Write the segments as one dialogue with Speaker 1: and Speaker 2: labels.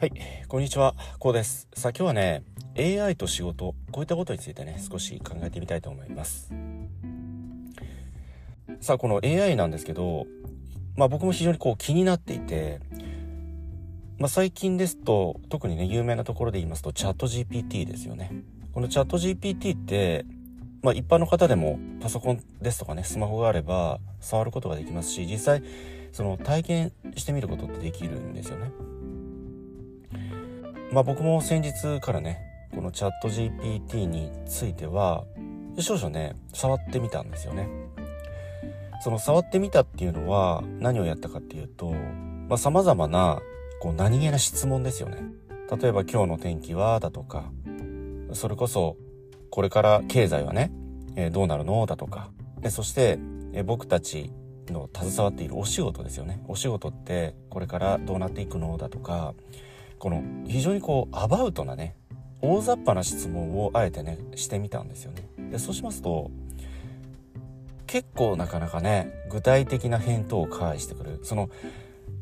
Speaker 1: はい、こんにちは、こうです。さあ今日はね、AI と仕事、こういったことについてね、少し考えてみたいと思います。さあこの AI なんですけど、まあ僕も非常にこう気になっていて、まあ最近ですと、特にね、有名なところで言いますと、チャット GPT ですよね。このチャット GPT って、まあ一般の方でもパソコンですとかね、スマホがあれば触ることができますし、実際、その体験してみることってできるんですよね。まあ僕も先日からねこのチャット GPT については少々ね触ってみたんですよね。その触ってみたっていうのは何をやったかっていうとまあ様々なこう何気な質問ですよね。例えば今日の天気はだとかそれこそこれから経済はね、えーどうなるのだとかでそして、えー僕たちの携わっているお仕事ですよね。お仕事ってこれからどうなっていくのだとかこの非常にこうアバウトなね大雑把な質問をあえてねしてみたんですよね。でそうしますと結構なかなかね具体的な返答を返してくる。その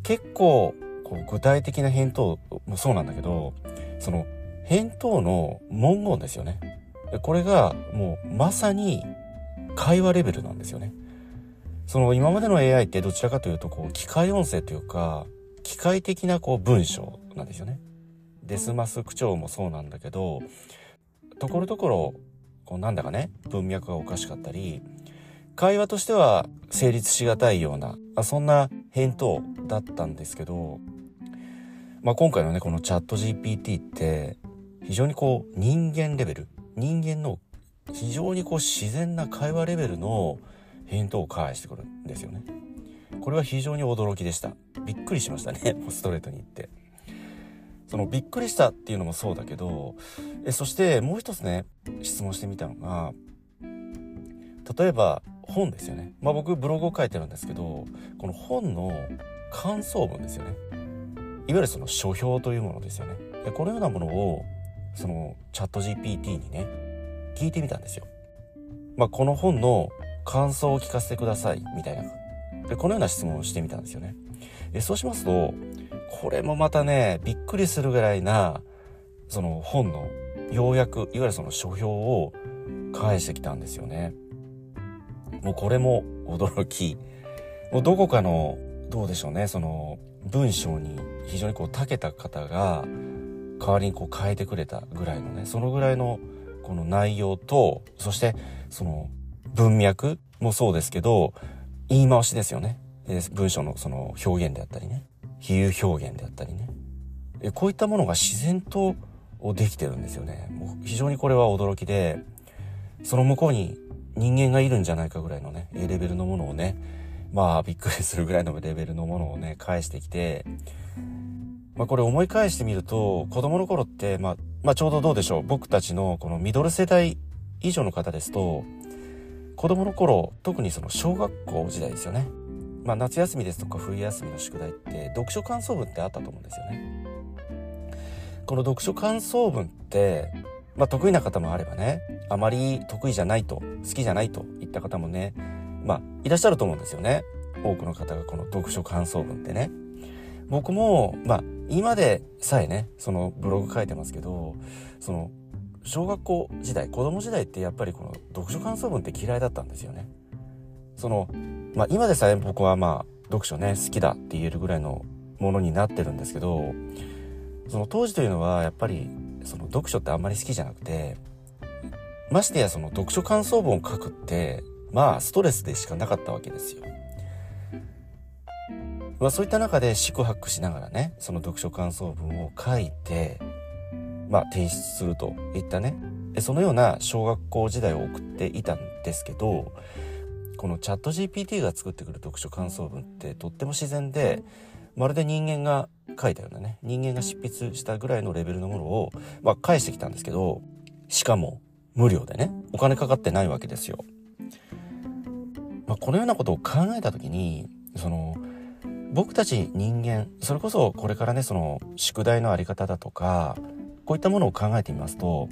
Speaker 1: 結構こう具体的な返答もそうなんだけどその返答の文言ですよね。でこれがもうまさに会話レベルなんですよね。その今までの AI ってどちらかというとこう機械音声というか機械的なこう文章なんですよね。デスマス口調もそうなんだけどところどころこうなんだかね文脈がおかしかったり会話としては成立しがたいようなそんな返答だったんですけど、まあ、今回のねこのチャット GPT って非常にこう人間レベル人間の非常にこう自然な会話レベルの返答を返してくるんですよね。これは非常に驚きでした。びっくりしましたね。もうストレートに言って。そのびっくりしたっていうのもそうだけど、えそしてもう一つね、質問してみたのが、例えば本ですよね。まあ僕ブログを書いてるんですけど、この本の感想文ですよね。いわゆるその書評というものですよね。でこのようなものを、そのチャット GPT にね、聞いてみたんですよ。まあこの本の感想を聞かせてください、みたいなでこのような質問をしてみたんですよね。えそうしますとこれもまたねびっくりするぐらいなその本の要約いわゆるその書評を返してきたんですよね。もうこれも驚きもうどこかのどうでしょうねその文章に非常にこう長けた方が代わりにこう変えてくれたぐらいのねそのぐらいのこの内容とそしてその文脈もそうですけど言い回しですよね。文章のその表現であったりね。比喩表現であったりね。こういったものが自然とできてるんですよね。もう非常にこれは驚きで、その向こうに人間がいるんじゃないかぐらいのね、レベルのものをね、まあびっくりするぐらいの レベルのものをね、返してきて、まあこれ思い返してみると、子供の頃って、まあ、まあちょうどどうでしょう。僕たちのこのミドル世代以上の方ですと、子供の頃特にその小学校時代ですよね。まあ夏休みですとか冬休みの宿題って読書感想文ってあったと思うんですよね。この読書感想文ってまあ得意な方もあればねあまり得意じゃないと好きじゃないといった方もねまあいらっしゃると思うんですよね。多くの方がこの読書感想文ってね。僕もまあ今でさえねそのブログ書いてますけどその小学校時代子供時代ってやっぱりこの読書感想文って嫌いだったんですよね。そのまあ今でさえ僕はまあ読書ね好きだって言えるぐらいのものになってるんですけどその当時というのはやっぱりその読書ってあんまり好きじゃなくてましてやその読書感想文を書くってまあストレスでしかなかったわけですよ。まあそういった中で四苦八苦しながらねその読書感想文を書いてまあ、提出するといったねそのような小学校時代を送っていたんですけどこのチャット GPT が作ってくる読書感想文ってとっても自然でまるで人間が書いたようなね人間が執筆したぐらいのレベルのものを、まあ、返してきたんですけどしかも無料でねお金かかってないわけですよ。まあ、このようなことを考えた時にその僕たち人間それこそこれからねその宿題のあり方だとかこういったものを考えてみますと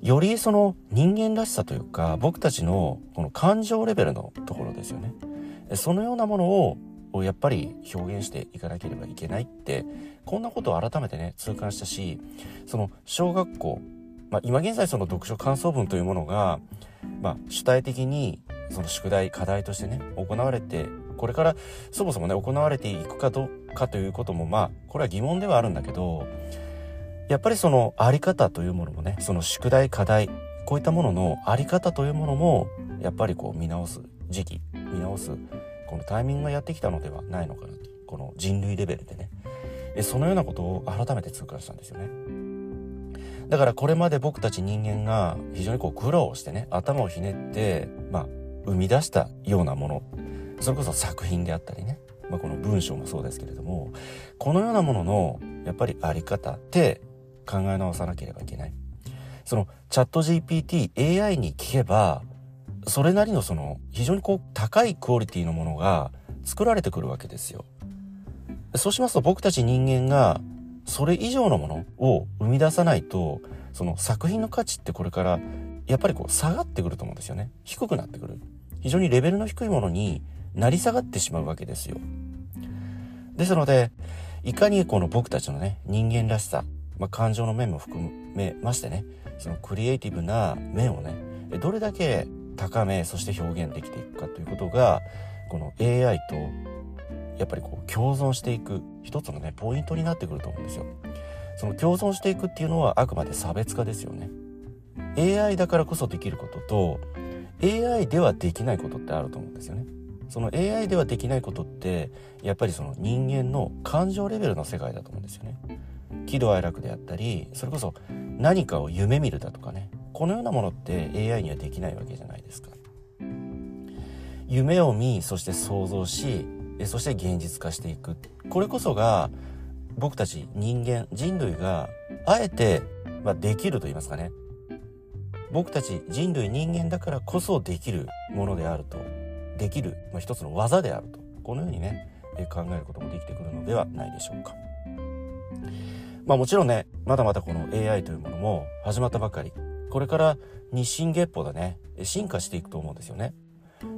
Speaker 1: よりその人間らしさというか僕たちのこの感情レベルのところですよね。そのようなものをやっぱり表現していかなければいけないってこんなことを改めてね痛感したしその小学校、まあ、今現在その読書感想文というものが、まあ、主体的にその宿題課題としてね行われてこれからそもそもね行われていくかどうかということもまあこれは疑問ではあるんだけどやっぱりそのあり方というものもねその宿題課題こういったもののあり方というものもやっぱりこう見直す時期見直すこのタイミングがやってきたのではないのかなとこの人類レベルでね。そのようなことを改めて痛感したんですよね。だからこれまで僕たち人間が非常にこう苦労してね頭をひねってまあ生み出したようなものそれこそ作品であったりね、まあ、この文章もそうですけれどもこのようなもののやっぱりあり方って考え直さなければいけないそのチャット GPT AI に聞けばそれなりのその非常にこう高いクオリティのものが作られてくるわけですよ。そうしますと僕たち人間がそれ以上のものを生み出さないとその作品の価値ってこれからやっぱりこう下がってくると思うんですよね。低くなってくる。非常にレベルの低いものになり下がってしまうわけですよ。ですので、いかにこの僕たちのね、人間らしさ、まあ、感情の面も含めましてね、そのクリエイティブな面をね、どれだけ高めそして表現できていくかということがこの AI とやっぱりこう共存していく一つのねポイントになってくると思うんですよ。その共存していくっていうのはあくまで差別化ですよね。AI だからこそできることと AI ではできないことってあると思うんですよね。その AI ではできないことってやっぱりその人間の感情レベルの世界だと思うんですよね。喜怒哀楽であったりそれこそ何かを夢見るだとかねこのようなものって AI にはできないわけじゃないですか。夢を見そして想像しそして現実化していく。これこそが僕たち人間人類があえて、まあ、できると言いますかね。僕たち人類人間だからこそできるものであると。できる、まあ、一つの技であると。このようにね考えることもできてくるのではないでしょうか。まあもちろんねまだまだこの AI というものも始まったばかり。これから日進月歩でね進化していくと思うんですよね。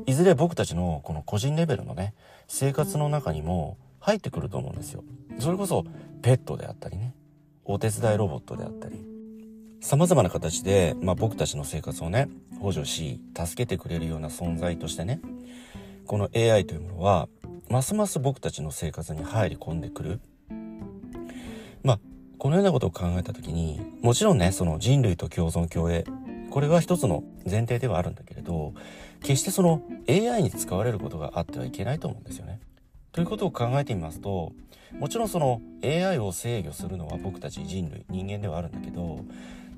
Speaker 1: いずれ僕たちのこの個人レベルのね生活の中にも入ってくると思うんですよ。それこそペットであったりねお手伝いロボットであったり様々な形で、まあ、僕たちの生活をね補助し助けてくれるような存在としてねこの AI というものはますます僕たちの生活に入り込んでくるこのようなことを考えた時にもちろんねその人類と共存共栄これは一つの前提ではあるんだけれど決してその AI に使われることがあってはいけないと思うんですよね。ということを考えてみますともちろんその AI を制御するのは僕たち人類人間ではあるんだけど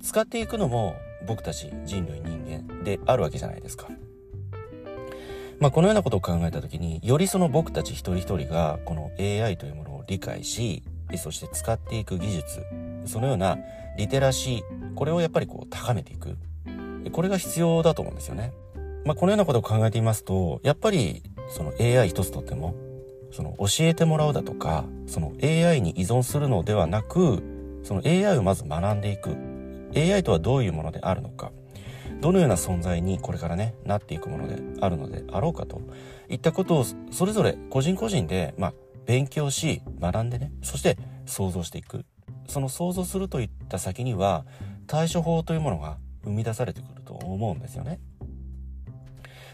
Speaker 1: 使っていくのも僕たち人類人間であるわけじゃないですか。まあ、このようなことを考えた時によりその僕たち一人一人がこの AI というものを理解しそして使っていく技術そのようなリテラシーこれをやっぱりこう高めていく。これが必要だと思うんですよね。まあ、このようなことを考えていますとやっぱりその AI 一つとってもその教えてもらうだとかその AI に依存するのではなくその AI をまず学んでいく。AI とはどういうものであるのか。どのような存在にこれからねなっていくものであるのであろうかと。いったことをそれぞれ個人個人でまあ勉強し学んでねそして想像していく。その想像するといった先には対処法というものが生み出されてくると思うんですよね。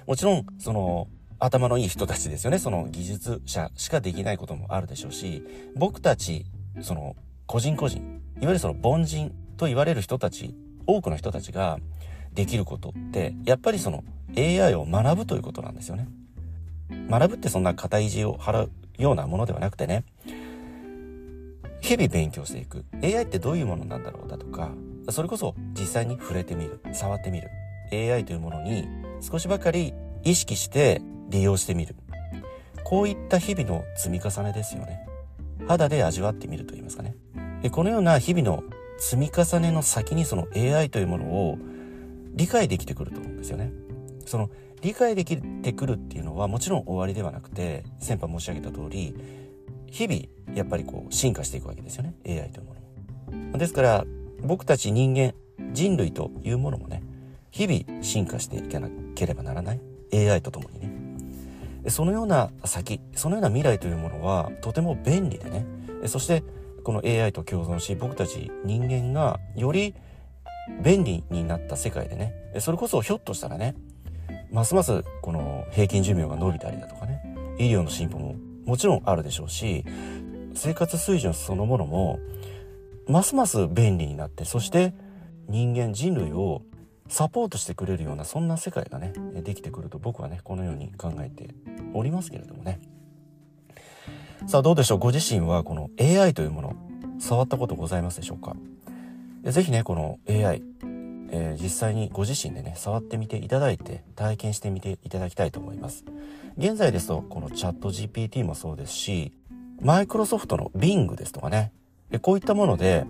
Speaker 1: もちろんその頭のいい人たちですよね。その技術者しかできないこともあるでしょうし僕たちその個人個人いわゆるその凡人と言われる人たち多くの人たちができることってやっぱりその AI を学ぶということなんですよね。学ぶってそんな肩意地を払うようなものではなくてね。日々勉強していく。AI ってどういうものなんだろうだとか。それこそ実際に触れてみる。触ってみる。AI というものに少しばかり意識して利用してみる。こういった日々の積み重ねですよね。肌で味わってみると言いますかね。でこのような日々の積み重ねの先にその AI というものを理解できてくると思うんですよね。その理解できてくるっていうのはもちろん終わりではなくて先般申し上げた通り日々やっぱりこう進化していくわけですよね。AI というものも。ですから僕たち人間人類というものもね日々進化していかなければならない。AI とともにね。そのような先そのような未来というものはとても便利でね。そしてこの AI と共存し僕たち人間がより便利になった世界でね。それこそひょっとしたらねますますこの平均寿命が伸びたりだとかね医療の進歩ももちろんあるでしょうし生活水準そのものもますます便利になってそして人間人類をサポートしてくれるようなそんな世界がねできてくると僕はねこのように考えておりますけれどもね。さあどうでしょう？ご自身はこの AI というもの触ったことございますでしょうか？是非ねこの AI、えー、実際にご自身でね触ってみていただいて体験してみていただきたいと思います。現在ですとこのチャット GPT もそうですしマイクロソフトの Bing ですとかねこういったもので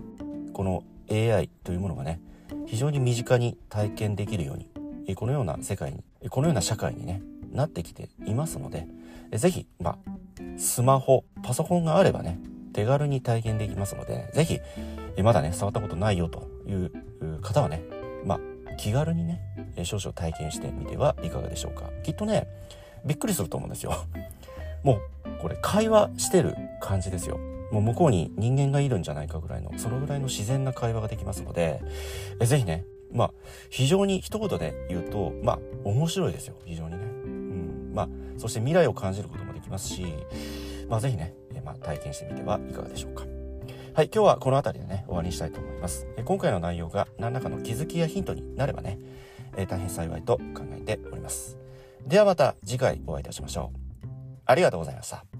Speaker 1: この AI というものがね非常に身近に体験できるようにこのような世界にこのような社会にねなってきていますので是非まあスマホパソコンがあればね手軽に体験できますので是非まだね触ったことないよという方はねまあ気軽にねえ少々体験してみてはいかがでしょうかきっとねびっくりすると思うんですよ もうこれ会話してる感じですよもう向こうに人間がいるんじゃないかぐらいの、そのぐらいの自然な会話ができますので、えぜひね、まあ、非常に一言で言うと、まあ、面白いですよ。非常にね。うん。まあ、そして未来を感じることもできますし、まあ、ぜひね、えまあ、体験してみてはいかがでしょうか。はい、今日はこの辺りでね、終わりにしたいと思います。え今回の内容が何らかの気づきやヒントになればね、え大変幸いと考えております。ではまた次回お会いいたしましょう。ありがとうございました。